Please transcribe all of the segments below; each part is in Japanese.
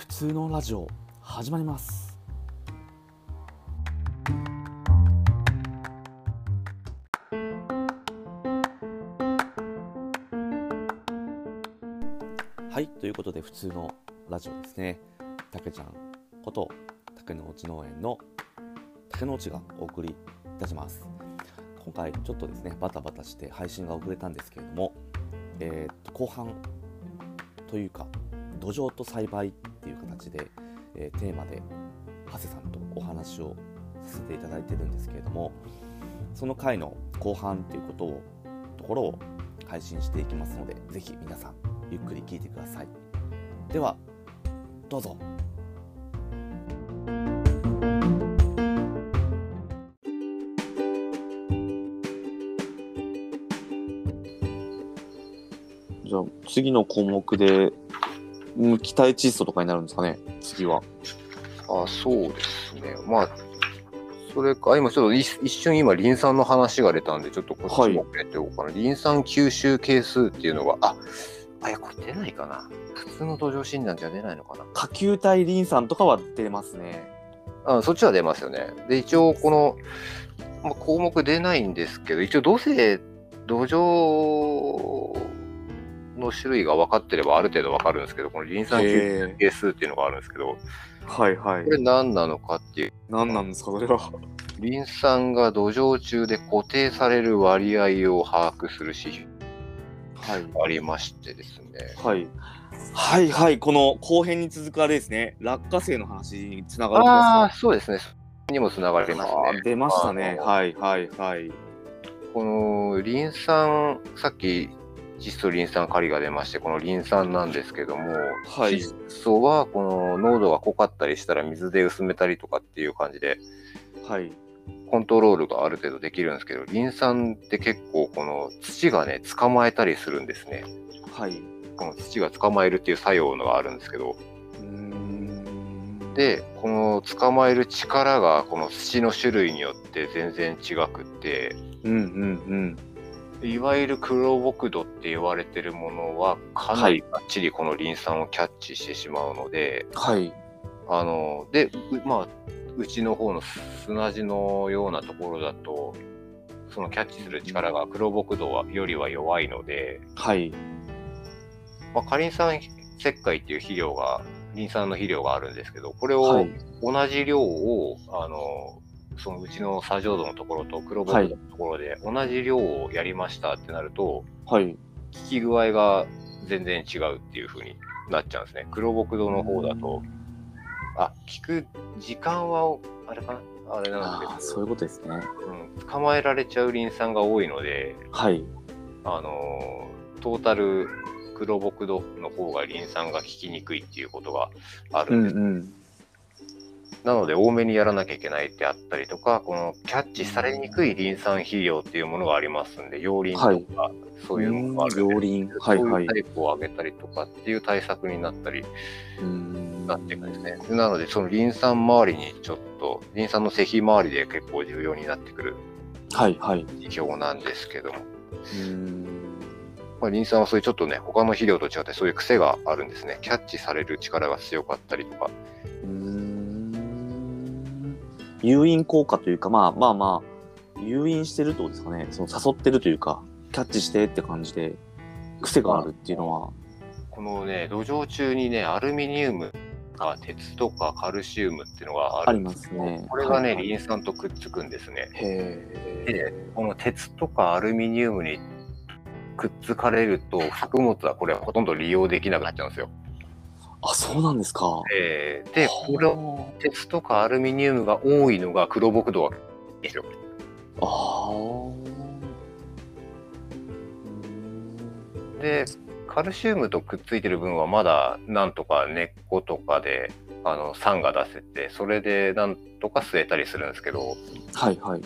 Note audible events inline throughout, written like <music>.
普通のラジオ始まります。はいということで普通のラジオですね。たけちゃんこと竹の内農園の竹の内がお送りいたします。今回ちょっとですねバタバタして配信が遅れたんですけれども、えー、と後半というか土壌と栽培っていう形で、えー、テーマで長谷さんとお話をさせていただいてるんですけれどもその回の後半ということをところを配信していきますのでぜひ皆さんゆっくり聞いてください。ではどうぞ。じゃあ次の項目でうん期待窒素とかになるんですかね？次はあ、そうですね。まあ、それか、今ちょっと一一瞬今、リン酸の話が出たんで、ちょっとこっちもておこうかな。リン酸吸収係数っていうのが、あ、あ、いや、これ出ないかな。普通の土壌診断じゃ出ないのかな。可球体リン酸とかは出ますねあそっちは出ますよね。で、一応、この、まあ、項目出ないんですけど、一応、どうせ土壌の種類が分かってればある程度分かるんですけど、このリン酸吸収係数っていうのがあるんですけど、はいはい。これ何なのかっていう。何なんですかそれは。リン酸が土壌中で固定される割合を把握する指標はい。がありましてですね。はい。はいはいこの後編に続くあれですね。落花生の話につながるああ、そうですね。にもつながりますね。出ましたね。はいはいはい。このリン酸、さっき窒素リン酸カリが出まして、このリン酸なんですけども、はい。窒素はこの濃度が濃かったりしたら水で薄めたりとかっていう感じで、はい。コントロールがある程度できるんですけど、リン酸って結構この土がね、捕まえたりするんですね。はい。この土が捕まえるっていう作用のがあるんですけど、うーん。で、この捕まえる力がこの土の種類によって全然違くって、うんうんいわゆる黒木土って言われてるものはかなりがっちりこのリン酸をキャッチしてしまうので、うんはい。あの、で、うまあ、うちの方の砂地のようなところだと、そのキャッチする力が黒木土はよりは弱いので、はい。まあ、カリン酸石灰っていう肥料が、リン酸の肥料があるんですけど、これをはい。同じ量を、あの、そのうちの砂浄土のところと黒木土のところで同じ量をやりましたってなると、はい。効き具合が全然違うっていう風になっちゃうんですね。黒木土の方だと、あ、効く時間は、あれかな？あれなんですけど、そういうことですね。うん、捕まえられちゃうリン酸が多いので、はい。あのートータル黒木土の方がリン酸が効きにくいっていうことがあるうんんです。うんなので多めにやらなきゃいけないってあったりとか、このキャッチされにくいリン酸肥料っていうものがありますんで、葉林とか、そういうのがあるんで両輪はいそうはいい。うタイプを上げたりとかっていう対策になったりなっていくんですね。なので、そのリン酸周りにちょっと、リン酸の石周りで結構重要になってくるはいはい。指標なんですけども、まあ、リン酸はそういうちょっとね、他の肥料と違ってそういう癖があるんですね。キャッチされる力が強かったりとか。うーん誘引効果というかまあまあまあ誘引してるってことですかね。その誘ってるというかキャッチしてって感じで癖があるっていうのは。このね、土壌中にね、アルミニウムが鉄とかカルシウムっていうのがあるんですますね。これがね、はいリン酸とくっつくんですね。へで、この鉄とかアルミニウムにくっつかれると、作物はこれほとんど利用できなくなっちゃうんですよ。あそうなんですか。えーで、これを鉄とかアルミニウムが多いのが黒木土はですよ。ああで、カルシウムとくっついてる分はまだなんとか根っことかであの酸が出せて、それでなんとか吸えたりするんですけど、はいはい。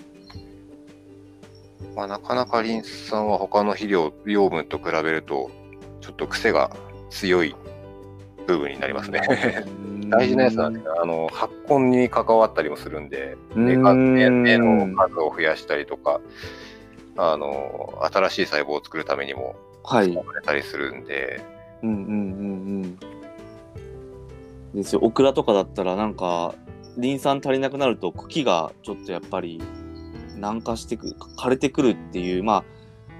まあ、なかなかリン酸は他の肥料、養分と比べるとちょっと癖が強い部分になりますね。大事なやつなんですが、あの発根に関わったりもするんで、根の数を増やしたりとか、あの新しい細胞を作るためにもはい。使われたりするんで、うんうんうんうん。ですよ。オクラとかだったらなんかリン酸足りなくなると茎がちょっとやっぱり軟化してく枯れてくるっていうまあ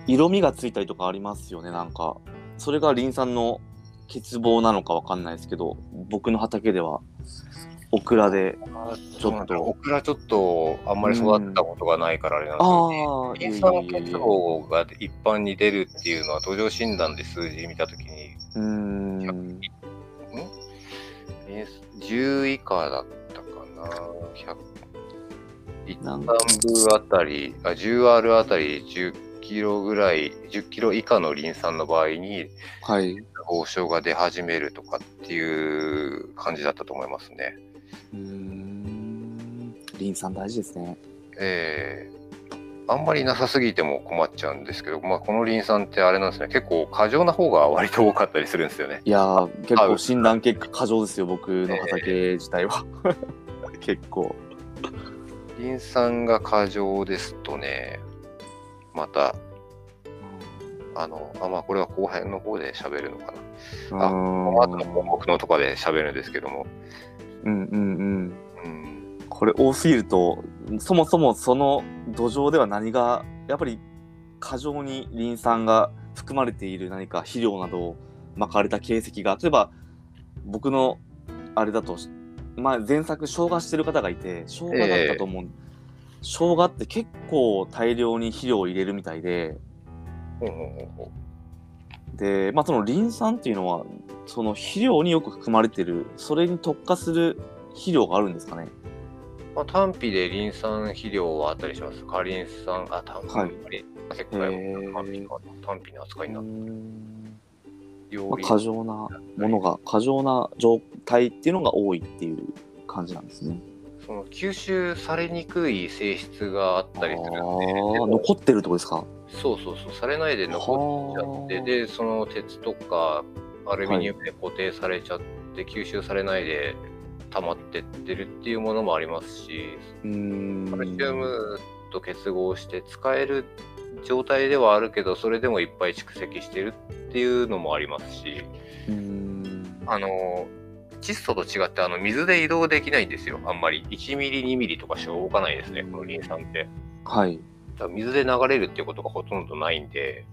色味がついたりとかありますよね。なんかそれがリン酸の欠乏なのかわかんないですけど僕の畑ではオクラでちょっと。オクラちょっとあんまり育ったことがないからあれなんですけど、リン酸欠乏が一般に出るっていうのは土壌診断で数字見たときにうん？10以下だったかな？100一旦部あたりあ 10R あたり10キロぐらい10キロ以下のリン酸の場合に、はい、報奨が出始めるとかっていう感じだったと思いますね。うんリン酸大事ですね。ええーあんまりなさすぎても困っちゃうんですけど、まあ、このリン酸ってあれなんですね、結構過剰な方が割と多かったりするんですよね。いや結構診断結果過剰ですよ、僕の畑自体は。えー、結構。リン酸が過剰ですとね、また、あの、あまあ、これは後編の方で喋るのかな。あ、この後の項目のとかで喋るんですけども。うんうんうん。うんこれ多すぎるとそもそもその土壌では何がやっぱり過剰にリン酸が含まれている何か肥料などをまかれた形跡が例えば僕のあれだと、まあ、前作生姜してる方がいて生姜だったと思う、えー、生姜って結構大量に肥料を入れるみたいで、で、まあ、そのリン酸っていうのはその肥料によく含まれてるそれに特化する肥料があるんですかね。まあ、単品でリン酸肥料はあったりします。カリン酸、あ、単品、はい、結構単品か単品の扱いになってまあ、過剰なものが、過剰な状態っていうのが多いっていう感じなんですね。その吸収されにくい性質があったりするので、残ってるってことですか？そうそうそう、されないで残っちゃって、で、その鉄とかアルミニウムで固定されちゃって、はい、吸収されないで溜まってってるっていうものもありますしカルシウムと結合して使える状態ではあるけどそれでもいっぱい蓄積してるっていうのもありますしあの窒素と違ってあの水で移動できないんですよ。あんまり。1ミリ2ミリとかしか動かないですね。このリン酸って。はい。水で流れるっていうことがほとんどないんで。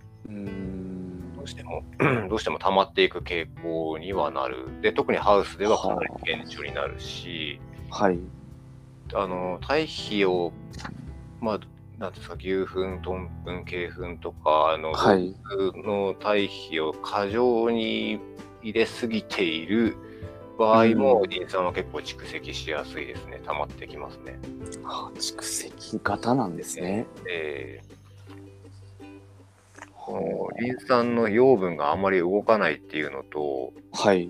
どうしても。<clears throat> どうしても溜まっていく傾向にはなる。で、特にハウスではかなり顕著になるし、はい。あの、堆肥を、まあ、なんですか、牛糞、豚糞、鶏糞とか、あの、はい、の堆肥を過剰に入れすぎている場合も、リン酸は結構蓄積しやすいですね。溜まってきますね。はあ、蓄積型なんですね。えーこのリン酸の養分があんまり動かないっていうのと、はい。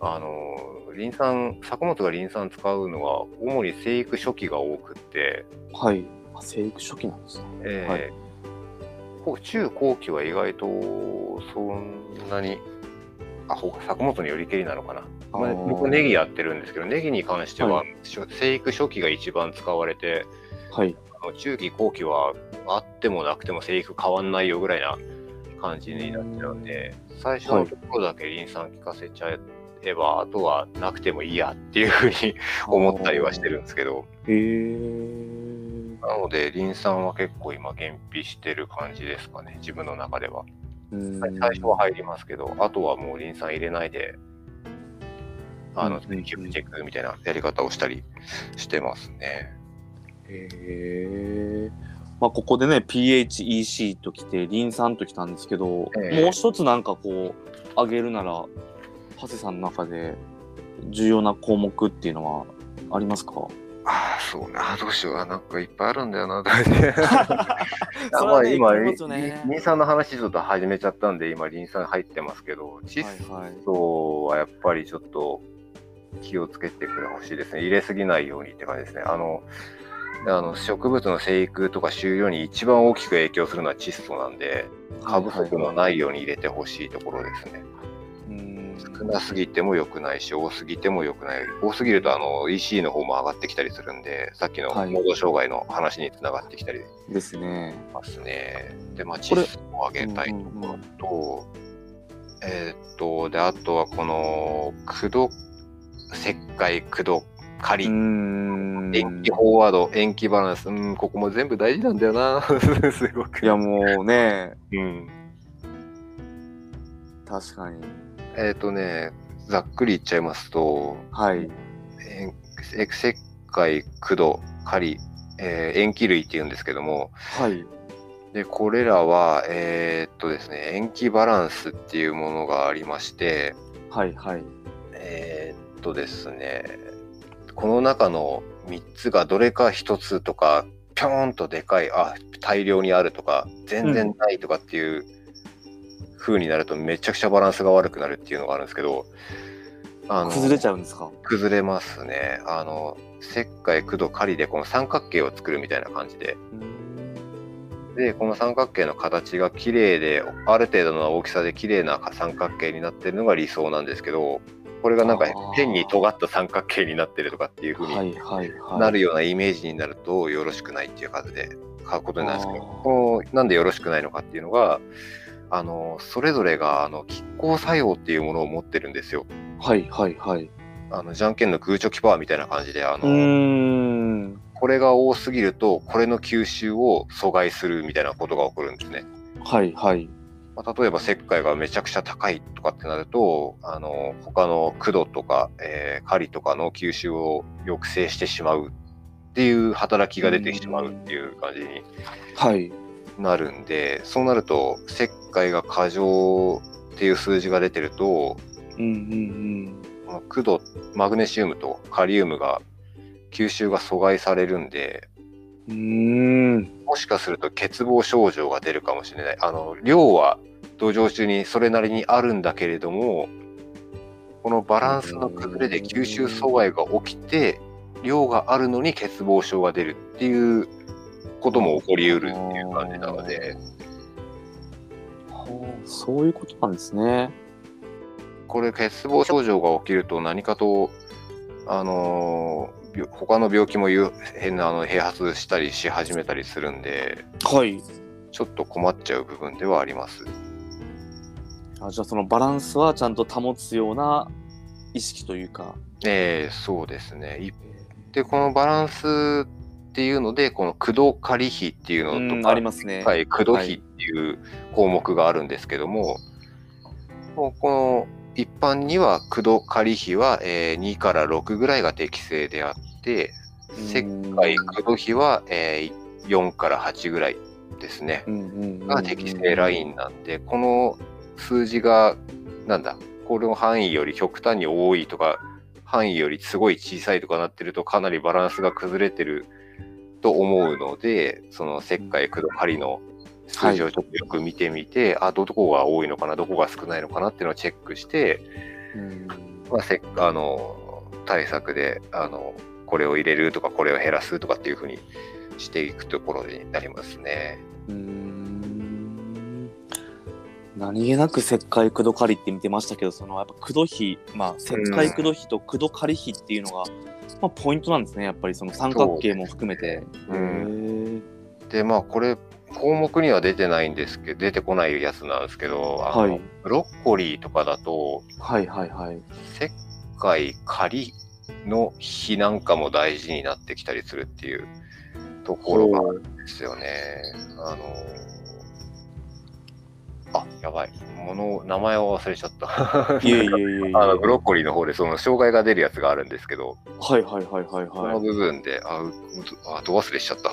あの、リン酸、作物がリン酸使うのは、主に生育初期が多くて、はい。生育初期なんですね。えー、はい、中後期は意外とそんなに、あ、作物によりけりなのかな。まあ、僕、ネギやってるんですけど、ネギに関しては、はい、生育初期が一番使われて、はい、中期後期はあってもなくても生育変わんないよぐらいな感じになっちゃうんで、最初のところだけリン酸効かせちゃえば、あとはなくてもいいやっていうふうに思ったりはしてるんですけど。へー。なので、リン酸は結構今、減費してる感じですかね、自分の中では。最初は入りますけど、あとはもうリン酸入れないで、あの、キューブチェックみたいなやり方をしたりしてますね。へえ。まあ、ここでね PHEC ときてリン酸ときたんですけど、えー、もう一つなんかこう挙げるなら長谷さんの中で重要な項目っていうのはありますか？ああ、そうね。あどうしよう。なんかいっぱいあるんだよな、<laughs> <laughs> とかね。まあ今、リン酸の話ちょっと始めちゃったんで、今、リン酸入ってますけど、窒素はやっぱりちょっと気をつけてくれほしいですね。入れすぎないようにって感じですね。あの、あの植物の生育とか収量に一番大きく影響するのは窒素なんで、過不足のないように入れてほしいところですね。少なすぎても良くないし、多すぎても良くない。多すぎるとあの EC の方も上がってきたりするんで、さっきのモード障害の話につながってきたりですね。ますね。で、まあ、窒素を上げたいところと、えー、っと、で、あとはこの、駆動石灰、駆動、仮、延期フォワード、延期バランス、うん、ここも全部大事なんだよな、<laughs> すごく。いやもうねうん。確かにえっ、とね、ざっくり言っちゃいますと、はい。えー石灰、駆動、仮、えー、塩基類って言うんですけども、はい。で、これらは、えーっとですね、塩基バランスっていうものがありまして、はいはい。えーっとですね、この中の3つがどれか1つとか、ぴょーんとでかい、あ、大量にあるとか、全然ないとかっていう風になると、めちゃくちゃバランスが悪くなるっていうのがあるんですけど、あの崩れちゃうんですか？崩れますね。あの、石灰、駆動、仮でこの三角形を作るみたいな感じで。で、この三角形の形が綺麗で、ある程度の大きさで綺麗な三角形になってるのが理想なんですけど、これがなんか変に尖った三角形になってるとかっていう風にはいはいはい。なるようなイメージになるとよろしくないっていう感じで書くことになるんですけど、このなんでよろしくないのかっていうのが、あの、それぞれがあの拮抗作用っていうものを持ってるんですよ。はいはいはいあの、じゃんけんのグーチョキパーみたいな感じで、あの、んこれが多すぎると、これの吸収を阻害するみたいなことが起こるんですね。はいはいまあ、例えば石灰がめちゃくちゃ高いとかってなると、あの、他の駆動とか、えー、狩りとかの吸収を抑制してしまうっていう働きが出てしまうっていう感じにはいなるんで、そうなると、石灰が過剰っていう数字が出てると、うんうんこの駆動、マグネシウムとカリウムが吸収が阻害されるんで、うんもしかすると欠乏症状が出るかもしれない。あの、量は土壌中にそれなりにあるんだけれども、このバランスの崩れで吸収阻害が起きて、量があるのに欠乏症が出るっていうことも起こりうるっていう感じなので、はあそういうことなんですね。これ欠乏症状が起きると何かと、あの他の病気も変なあの併発したりし始めたりするんで、はい。ちょっと困っちゃう部分ではあります。あじゃあそのバランスはちゃんと保つような意識というか。ええそうですね。いで、このバランスっていうので、この駆動仮比っていううのとか、んありますね。はい、駆動比っていう項目があるんですけども、もうこの一般には駆動仮比は、えー2から6ぐらいが適正であって、石灰駆動比は、えー4から8ぐらいですね。が適正ラインなんで、この数字が、なんだ、この範囲より極端に多いとか、範囲よりすごい小さいとかなってると、かなりバランスが崩れてると思うので、その石灰、駆動、針の数字をちょっとよく見てみて、あ、どこが多いのかな、どこが少ないのかなっていうのをチェックして、うん。まあ、せあの対策であのこれを入れるとかこれを減らすとかっていうふうにしていくところになりますね。うーん。何気なく石灰駆動狩りって見てましたけどそのやっぱ駆動比まあ石灰駆動比と駆動狩り比っていうのが、まあ、ポイントなんですねやっぱりその三角形も含めて。うへでまあこれ項目には出てないんですけど出てこないやつなんですけどあの、はいブロッコリーとかだとーはいはいはい。石灰仮の比なんかも大事になってきたりするっていうところがあるんですよね。あのあやばいもの名前を忘れちゃった。いえいえいえいえ。<laughs> あのブロッコリーの方でその障害が出るやつがあるんですけど、はいはいはいはいそのはい。部分で、あ、うあど忘れしちゃった。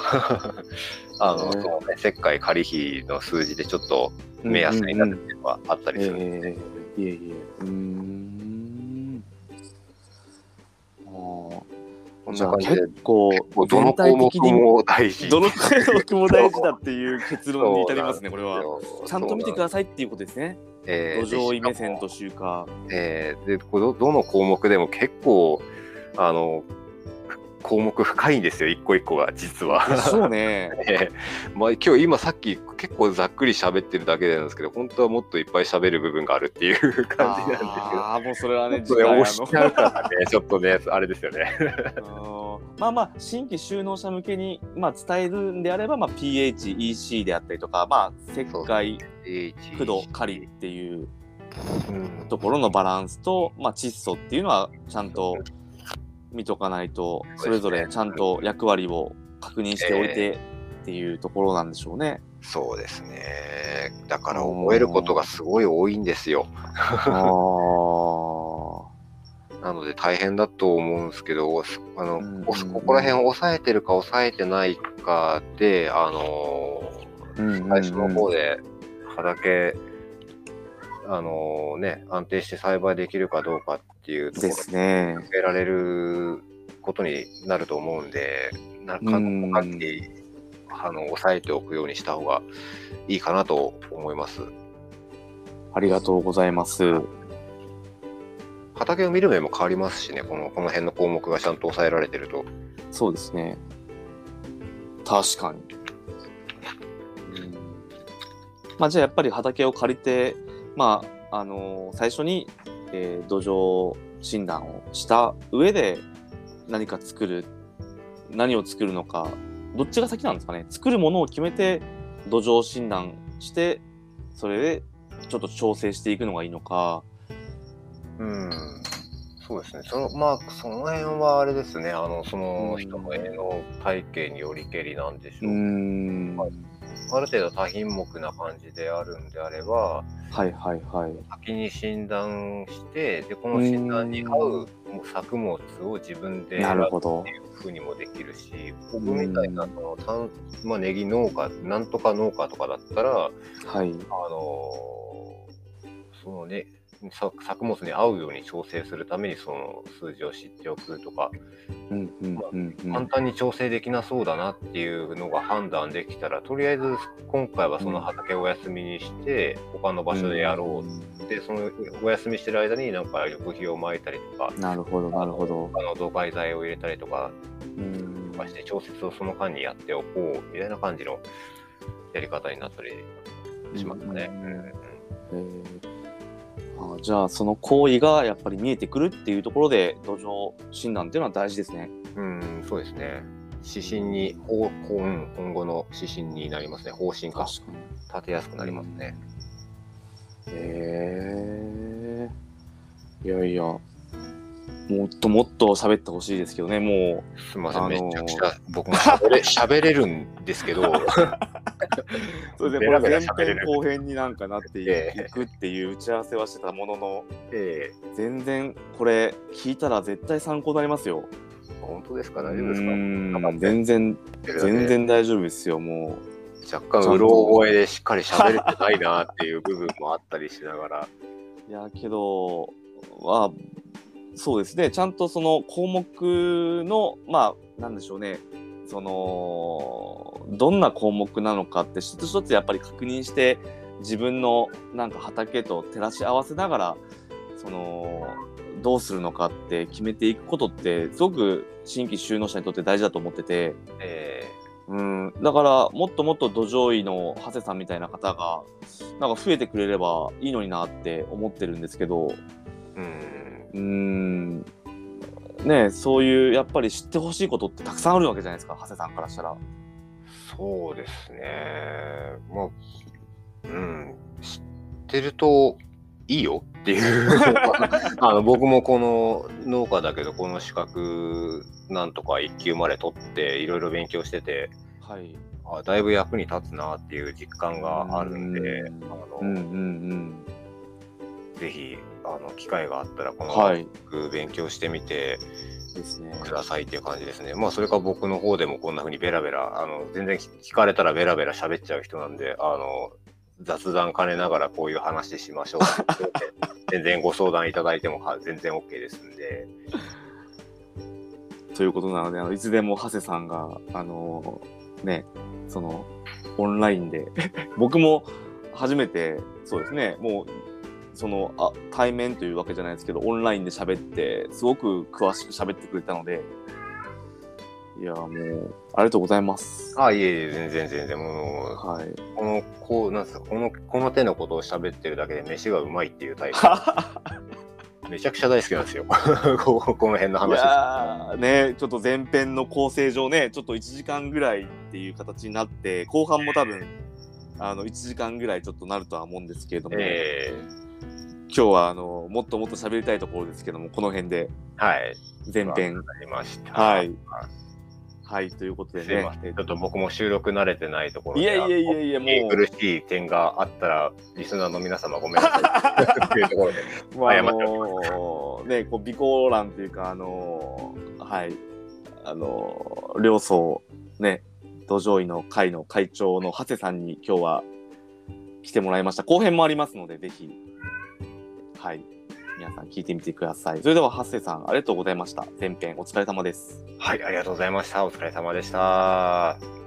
<laughs> あの、ねそのね、石灰仮比の数字でちょっと目安になるっていうのはあったりする。ええいえいえ。うーん。あ。じゃあんな感じで、結構どの項目も大事。どの項目も大事だっていう結論に至りますね、これは。ちゃんと見てくだささいっていうことですね。い。えー土壌医目線。でというか。えーでこのどの項目でも結構、あの、項目深いんですよ、一個一個が、実は。でしょうね。<laughs> えーまあ、今日今さっき結構ざっくり喋ってるだけなんですけど本当はもっといっぱい喋る部分があるっていう <laughs> 感じなんですけど。ああ、もうそれはね、ちょっとね押しちゃうからね <laughs> ちょっとねあれですよね。まあまあ、新規就農者向けに、まあ、伝えるんであれば、まあ、PH、EC であったりとか、まあ、石灰、駆動、狩りっていううんところのバランスと、まあ、窒素っていうのはちゃんと見とかないとそれぞれちゃんと役割を確認しておいてっていうところなんでしょうね。そうですね。だから覚えることがすごい多いんですよ。あなので大変だと思うんですけど、あの、うんこここら辺を抑えてるか抑えてないかで、あのー最初の方で畑、あのね、安定して栽培できるかどうかっていうとこでろすね。得られることになると思うんで、なかうんなかにあの抑えておくようにした方がいいかなと思います。ありがとうございます。畑を見る目も変わりますしね、このこの辺の項目がちゃんと抑えられてると。そうですね。確かに。まあ、じゃあやっぱり畑を借りて、まあ、あの最初に、えー土壌診断をした上で何か作る何を作るのかどっちが先なんですかね作るものを決めて土壌診断してそれでちょっと調整していくのがいいのかうん。そうですね。そのまあ、その辺はあれですね。あの、その人の絵の体系によりけりなんでしょう。んはいある程度多品目な感じであるんであれば、はいはいはい。先に診断して、で、この診断に合う作物を自分でな選ぶるほどっていうふうにもできるし、僕みたいな、その、たんまあ、ネギ農家、なんとか農家とかだったら、はい。あのーそのね、さ作物に合うように調整するためにその数字を知っておくとか、うんうんうんうん。簡単に調整できなそうだなっていうのが判断できたら、とりあえず今回はその畑をお休みにして、他の場所でやろうで、そのお休みしてる間になんか緑肥を撒いたりとか、なるほどなるほど。あの土解剤を入れたりとかうん。とかして調節をその間にやっておこうみたいな感じのやり方になったりしますね。うんえーあじゃあその行為がやっぱり見えてくるっていうところで土壌診断っていうのは大事ですね。うん、そうですね。指針に、方向、うん今後の指針になりますね。方針が。立てやすくなりますね。へえいやいやもっともっと喋ってほしいですけどねもすみません、あのーめちゃくちゃ僕も <laughs> 喋れ喋れるんですけど、う <laughs> それでベラベラ前喋れる。編後編になんかなっていええ。くっていう打ち合わせはしてたもののえ全然これ聞いたら絶対参考になりますよ。え本当ですか？大丈夫ですか？全然全全然大丈夫ですよも若干うろ覚えでしっかり喋れてないなっていう部分もあったりしながら、う。いやけどはそうですね。ちゃんとその項目のまあなんでしょうねそのどんな項目なのかって一つ一つやっぱり確認して自分のなんか畑と照らし合わせながらそのどうするのかって決めていくことってすごく新規就農者にとって大事だと思ってて。えうん、だからもっともっと土壌医の長谷さんみたいな方がなんか増えてくれればいいのになって思ってるんですけど。うんねそういうやっぱり知ってほしいことってたくさんあるわけじゃないですか長谷さんからしたら。そうですね。まあ、うん、知ってるといいよっていう <laughs> あの僕もこの農家だけどこの資格なんとか1級まで取っていろいろ勉強しててはい、あだいぶ役に立つなっていう実感があるんでうんあの、うんうんぜひあの機会があったらこのうんはい資格勉強してみて。くださいっていう感じですね。まあそれか僕の方でもこんな風にベラベラあの全然聞かれたらベラベラ喋っちゃう人なんであの雑談兼ねながらこういう話しましょうって <laughs> 全然ご相談いただいてもは全然 OK ですんで。ということなのであのいつでも長谷さんがあのねそのオンラインで僕も初めてそうですねもうそのあ対面というわけじゃないですけどオンラインで喋ってすごく詳しく喋ってくれたのでいやもうありがとうございます。あいえいえ全然全然もうはい、このこうなんですかこのこの手のことを喋ってるだけで飯がうまいっていうタイプめちゃくちゃ大好きなんですよここの辺の話ねちょっと前編の構成上ねちょっと1時間ぐらいっていう形になって後半も多分あの1時間ぐらいちょっとなるとは思うんですけれども、え今日はあのもっともっと喋りたいところですけどもこの辺ではい。前編りました。はいはいということですねいません。ちょっと僕も収録慣れてないところで。いやいやいやいやもう苦しい点があったら、リスナーの皆様ごめんなさい。っていうところで。<laughs> まあ、あ謝ってのね、こう備考欄というか、あのはい、あの両層、ね、土壌医の会の会長の長谷さんに今日は来てもらいました。後編もありますので、ぜひ、はい、皆さん聞いてみてください。それでは、ハッセさん、ありがとうございました。前編お疲れ様です。はい、ありがとうございました。お疲れ様でした。